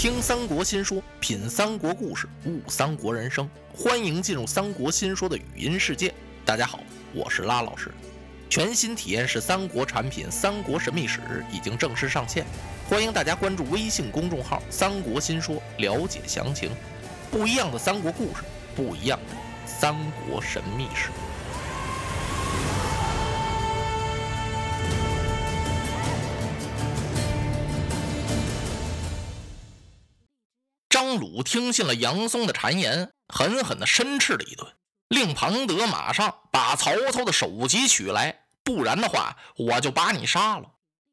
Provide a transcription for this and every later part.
听三国新说，品三国故事，悟三国人生。欢迎进入三国新说的语音世界。大家好，我是拉老师。全新体验式三国产品《三国神秘史》已经正式上线，欢迎大家关注微信公众号“三国新说”了解详情。不一样的三国故事，不一样的三国神秘史。张鲁听信了杨松的谗言，狠狠地申斥了一顿，令庞德马上把曹操的首级取来，不然的话，我就把你杀了。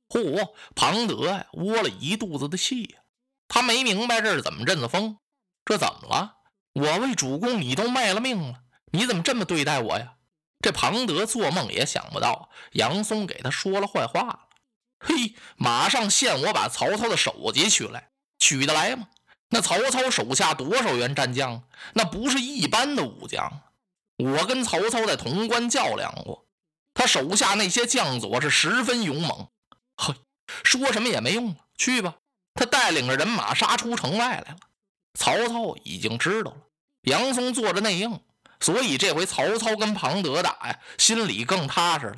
嚯，庞德呀，窝了一肚子的气呀！他没明白这是怎么阵子风，这怎么了？我为主公，你都卖了命了，你怎么这么对待我呀？这庞德做梦也想不到，杨松给他说了坏话了。嘿，马上限我把曹操的首级取来，取得来吗？那曹操手下多少员战将？那不是一般的武将。我跟曹操在潼关较量过，他手下那些将佐是十分勇猛。嘿，说什么也没用了，去吧。他带领着人马杀出城外来了。曹操已经知道了，杨松做着内应，所以这回曹操跟庞德打呀，心里更踏实了。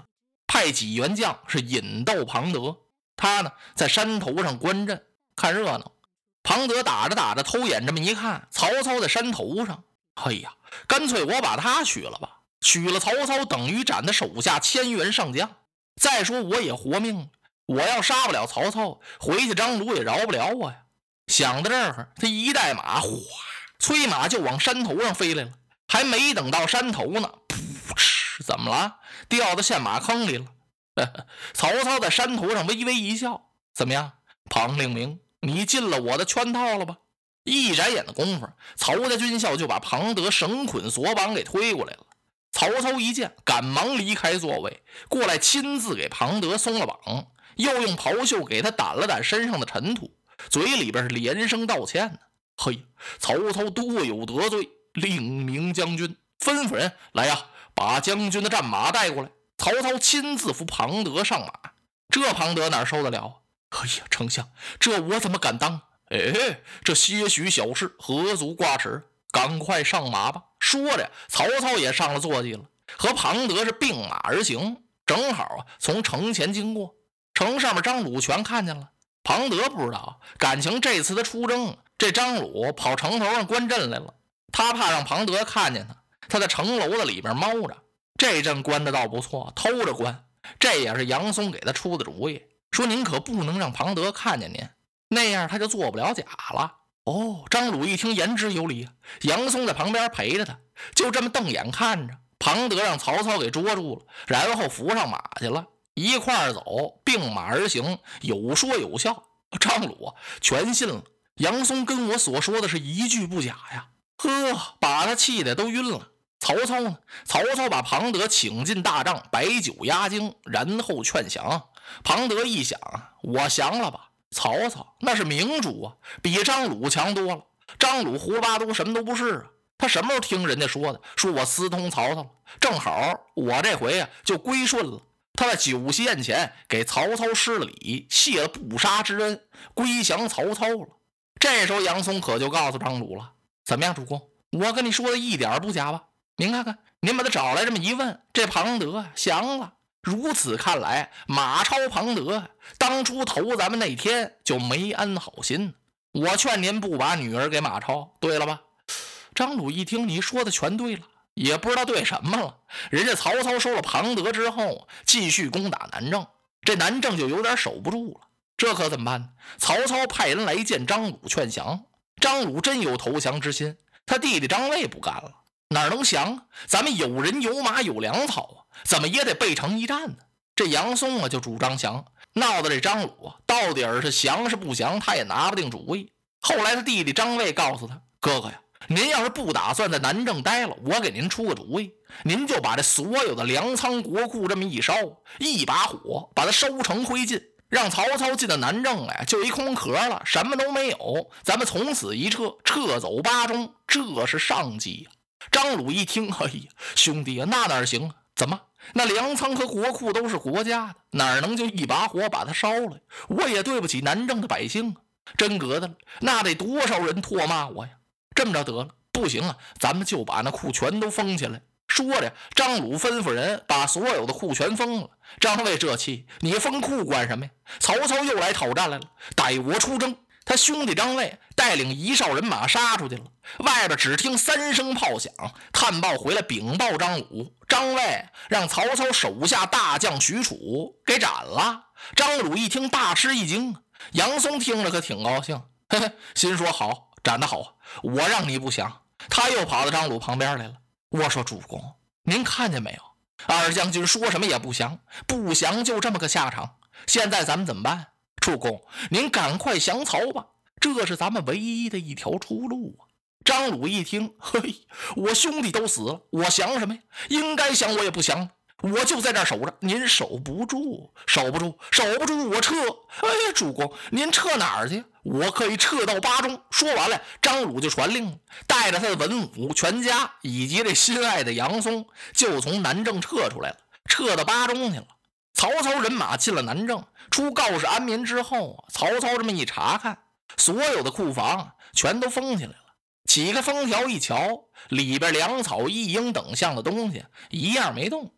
派几员将是引逗庞德，他呢在山头上观阵看热闹。庞德打着打着，偷眼这么一看，曹操在山头上。哎呀，干脆我把他娶了吧！娶了曹操，等于斩他手下千员上将。再说我也活命了，我要杀不了曹操，回去张鲁也饶不了我呀。想到这儿，他一带马，哗，催马就往山头上飞来了。还没等到山头呢，噗嗤，怎么了？掉到陷马坑里了。曹操在山头上微微一笑：“怎么样，庞令明？”你进了我的圈套了吧？一眨眼的功夫，曹家军校就把庞德绳捆索绑给推过来了。曹操一见，赶忙离开座位，过来亲自给庞德松了绑，又用袍袖给他掸了掸身上的尘土，嘴里边是连声道歉呢。嘿，曹操多有得罪，令明将军吩咐人来呀，把将军的战马带过来。曹操亲自扶庞德上马，这庞德哪受得了？哎呀，丞相，这我怎么敢当？哎，这些许小事何足挂齿？赶快上马吧！说着，曹操也上了坐骑了，和庞德是并马而行。正好啊，从城前经过，城上面张鲁全看见了。庞德不知道，感情这次的出征，这张鲁跑城头上观阵来了。他怕让庞德看见他，他在城楼子里边猫着。这阵关的倒不错，偷着关。这也是杨松给他出的主意。说：“您可不能让庞德看见您，那样他就做不了假了。”哦，张鲁一听言之有理，杨松在旁边陪着他，就这么瞪眼看着庞德，让曹操给捉住了，然后扶上马去了，一块儿走，并马而行，有说有笑。张鲁全信了，杨松跟我所说的是一句不假呀！呵，把他气得都晕了。曹操呢？曹操把庞德请进大帐，摆酒压惊，然后劝降。庞德一想，我降了吧？曹操那是明主啊，比张鲁强多了。张鲁胡八都什么都不是啊，他什么时候听人家说的？说我私通曹操了，正好我这回啊就归顺了。他在酒席宴前给曹操施了礼，谢了不杀之恩，归降曹操了。这时候杨松可就告诉张鲁了：“怎么样，主公？我跟你说的一点不假吧？您看看，您把他找来这么一问，这庞德降了。”如此看来，马超、庞德当初投咱们那天就没安好心。我劝您不把女儿给马超，对了吧？张鲁一听，你说的全对了，也不知道对什么了。人家曹操收了庞德之后，继续攻打南郑，这南郑就有点守不住了。这可怎么办呢？曹操派人来见张鲁劝降，张鲁真有投降之心，他弟弟张卫不干了。哪能降？咱们有人有马有粮草啊，怎么也得背城一战呢？这杨松啊就主张降，闹得这张鲁啊到底是降是不降，他也拿不定主意。后来他弟弟张卫告诉他：“哥哥呀，您要是不打算在南郑待了，我给您出个主意，您就把这所有的粮仓国库这么一烧，一把火把它烧成灰烬，让曹操进到南郑来就一空壳了，什么都没有。咱们从此一撤，撤走巴中，这是上计呀。”张鲁一听，哎呀，兄弟啊，那哪行啊？怎么，那粮仓和国库都是国家的，哪能就一把火把它烧了？我也对不起南郑的百姓啊！真格的，那得多少人唾骂我呀！这么着得了，不行啊，咱们就把那库全都封起来。说着，张鲁吩咐人把所有的库全封了。张卫这气，你封库管什么呀？曹操又来讨战来了，待我出征。他兄弟张卫带领一哨人马杀出去了。外边只听三声炮响，探报回来禀报张鲁：张卫让曹操手下大将许褚给斩了。张鲁一听，大吃一惊。杨松听了可挺高兴，嘿嘿，心说好，斩得好，我让你不降。他又跑到张鲁旁边来了。我说：“主公，您看见没有？二将军说什么也不降，不降就这么个下场。现在咱们怎么办？主公，您赶快降曹吧，这是咱们唯一的一条出路啊！”张鲁一听，嘿，我兄弟都死了，我降什么呀？应该降我也不降。我就在这守着，您守不住，守不住，守不住，我撤。哎，主公，您撤哪儿去？我可以撤到巴中。说完了，张鲁就传令，带着他的文武全家以及这心爱的杨松，就从南郑撤出来了，撤到巴中去了。曹操人马进了南郑，出告示安民之后啊，曹操这么一查看，所有的库房全都封起来了。起个封条一瞧，里边粮草、一应等项的东西一样没动。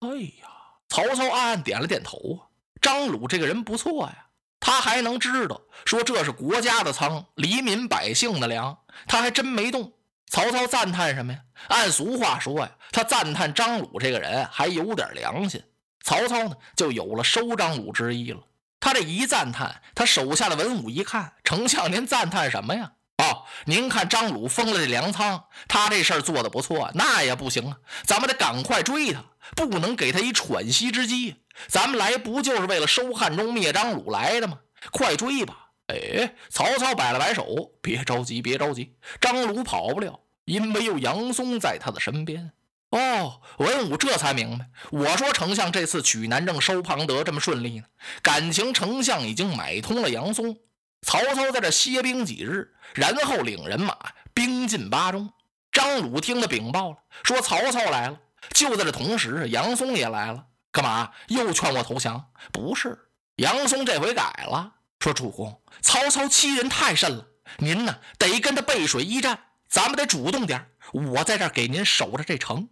哎呀，曹操暗暗点了点头啊。张鲁这个人不错呀，他还能知道说这是国家的仓，黎民百姓的粮，他还真没动。曹操赞叹什么呀？按俗话说呀，他赞叹张鲁这个人还有点良心。曹操呢，就有了收张鲁之意了。他这一赞叹，他手下的文武一看，丞相您赞叹什么呀？哦，您看张鲁封了这粮仓，他这事儿做的不错，那也不行啊，咱们得赶快追他，不能给他一喘息之机。咱们来不就是为了收汉中、灭张鲁来的吗？快追吧！哎，曹操摆了摆手，别着急，别着急，张鲁跑不了，因为有杨松在他的身边。哦，文武这才明白，我说丞相这次取南郑、收庞德这么顺利呢，感情丞相已经买通了杨松。曹操在这歇兵几日，然后领人马兵进巴中。张鲁听得禀报了，说曹操来了。就在这同时，杨松也来了。干嘛？又劝我投降？不是，杨松这回改了，说主公，曹操欺人太甚了，您呢得跟他背水一战，咱们得主动点。我在这给您守着这城。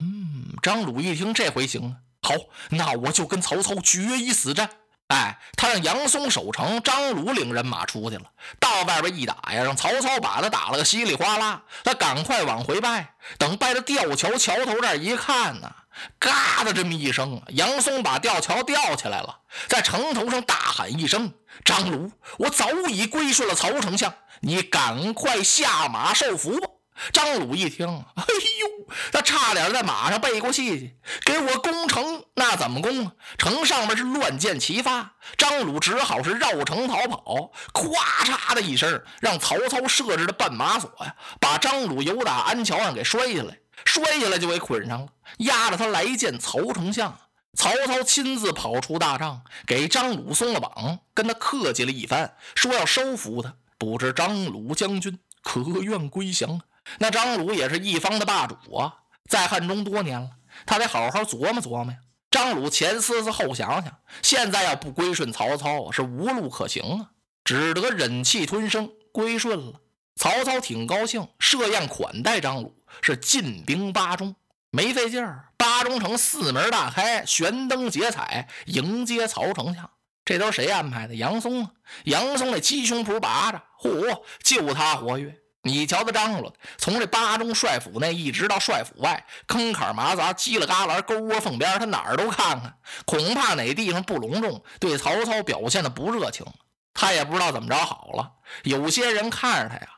嗯，张鲁一听，这回行了。好，那我就跟曹操决一死战。哎，他让杨松守城，张鲁领人马出去了。到外边一打呀，让曹操把他打了个稀里哗啦。他赶快往回拜，等拜到吊桥桥头这儿一看呢，嘎的这么一声，杨松把吊桥吊起来了，在城头上大喊一声：“张鲁，我早已归顺了曹丞相，你赶快下马受俘吧。”张鲁一听，哎呦，他差点在马上背过气去，给我攻城，那怎么攻啊？城上面是乱箭齐发，张鲁只好是绕城逃跑。咵嚓的一声，让曹操设置的绊马索呀，把张鲁由打安桥上给摔下来，摔下来就给捆上了，押着他来见曹丞相。曹操亲自跑出大帐，给张鲁松了绑，跟他客气了一番，说要收服他。不知张鲁将军可愿归降？那张鲁也是一方的霸主啊，在汉中多年了，他得好好琢磨琢磨呀。张鲁前思思后想想，现在要不归顺曹操是无路可行啊，只得忍气吞声归顺了。曹操挺高兴，设宴款待张鲁，是进兵巴中。没费劲儿，巴中城四门大开，悬灯结彩迎接曹丞相。这都是谁安排的？杨松啊！杨松那鸡胸脯拔着，嚯，就他活跃。你瞧他张罗，从这巴中帅府内一直到帅府外，坑坎马杂、犄了旮旯、沟窝缝边，他哪儿都看看。恐怕哪地方不隆重，对曹操表现的不热情，他也不知道怎么着好了。有些人看着他呀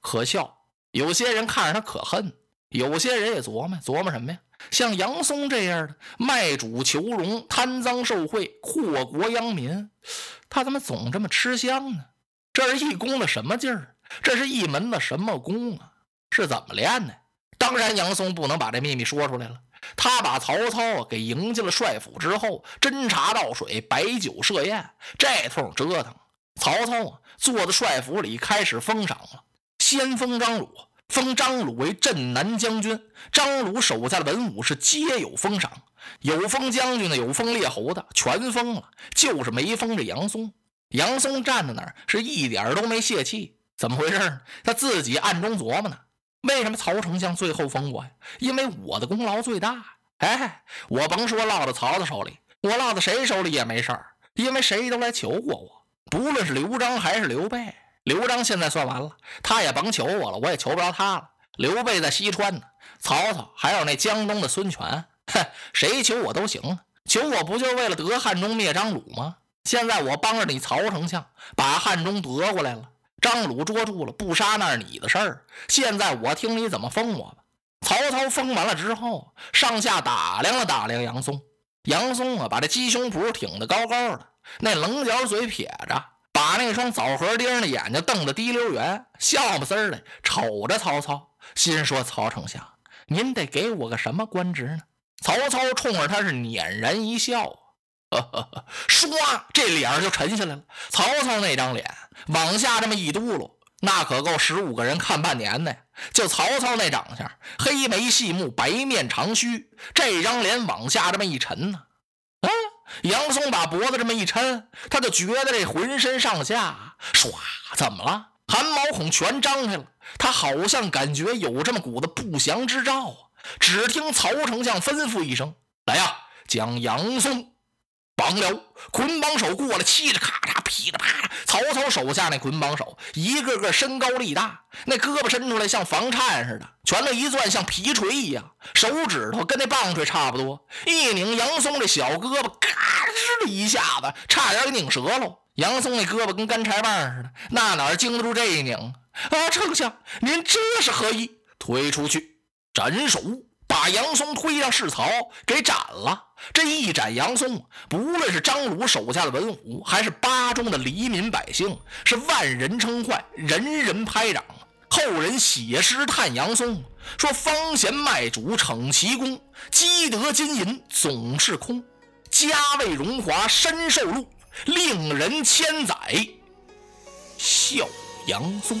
可笑，有些人看着他可恨，有些人也琢磨琢磨什么呀？像杨松这样的卖主求荣、贪赃受贿、祸国殃民，他怎么总这么吃香呢？这是一功的什么劲儿？这是一门的什么功啊？是怎么练的？当然，杨松不能把这秘密说出来了。他把曹操给迎进了帅府之后，斟茶倒水，摆酒设宴，这通折腾。曹操啊，坐在帅府里开始封赏了。先封张鲁，封张鲁为镇南将军。张鲁手下的文武是皆有封赏，有封将军的，有封列侯的，全封了，就是没封这杨松。杨松站在那儿是一点都没泄气，怎么回事呢？他自己暗中琢磨呢。为什么曹丞相最后封我呀？因为我的功劳最大。哎，我甭说落到曹操手里，我落到谁手里也没事儿，因为谁都来求过我。不论是刘璋还是刘备，刘璋现在算完了，他也甭求我了，我也求不着他了。刘备在西川呢，曹操还有那江东的孙权，哼，谁求我都行。求我不就为了得汉中灭张鲁吗？现在我帮着你曹丞相把汉中夺过来了。张鲁捉住了，不杀那是你的事儿。现在我听你怎么封我吧。曹操封完了之后，上下打量了打量杨松。杨松啊，把这鸡胸脯挺得高高的，那棱角嘴撇着，把那双枣核钉的眼睛瞪得滴溜圆，笑不丝的瞅着曹操，心说：“曹丞相，您得给我个什么官职呢？”曹操冲着他是佞然一笑。唰，这脸就沉下来了。曹操那张脸往下这么一嘟噜，那可够十五个人看半年的！就曹操那长相，黑眉细目，白面长须，这张脸往下这么一沉呢，啊！杨松把脖子这么一抻，他就觉得这浑身上下唰，怎么了？汗毛孔全张开了，他好像感觉有这么股子不祥之兆啊！只听曹丞相吩咐一声：“来呀，将杨松。”绑了，捆绑手过来，嘁哩咔嚓，噼里啪啦。曹操手下那捆绑手，一个个身高力大，那胳膊伸出来像房颤似的，拳头一攥像皮锤一样，手指头跟那棒槌差不多。一拧杨松这小胳膊，咔吱的一下子，差点给拧折喽。杨松那胳膊跟干柴棒似的，那哪经得住这一拧啊？丞相，您这是何意？推出去斩首。把杨松推上市曹，给斩了。这一斩杨松，不论是张鲁手下的文武，还是巴中的黎民百姓，是万人称唤，人人拍掌。后人写诗叹杨松，说：“方贤卖主逞奇功，积德金银总是空。家为荣华身受禄，令人千载笑杨松。”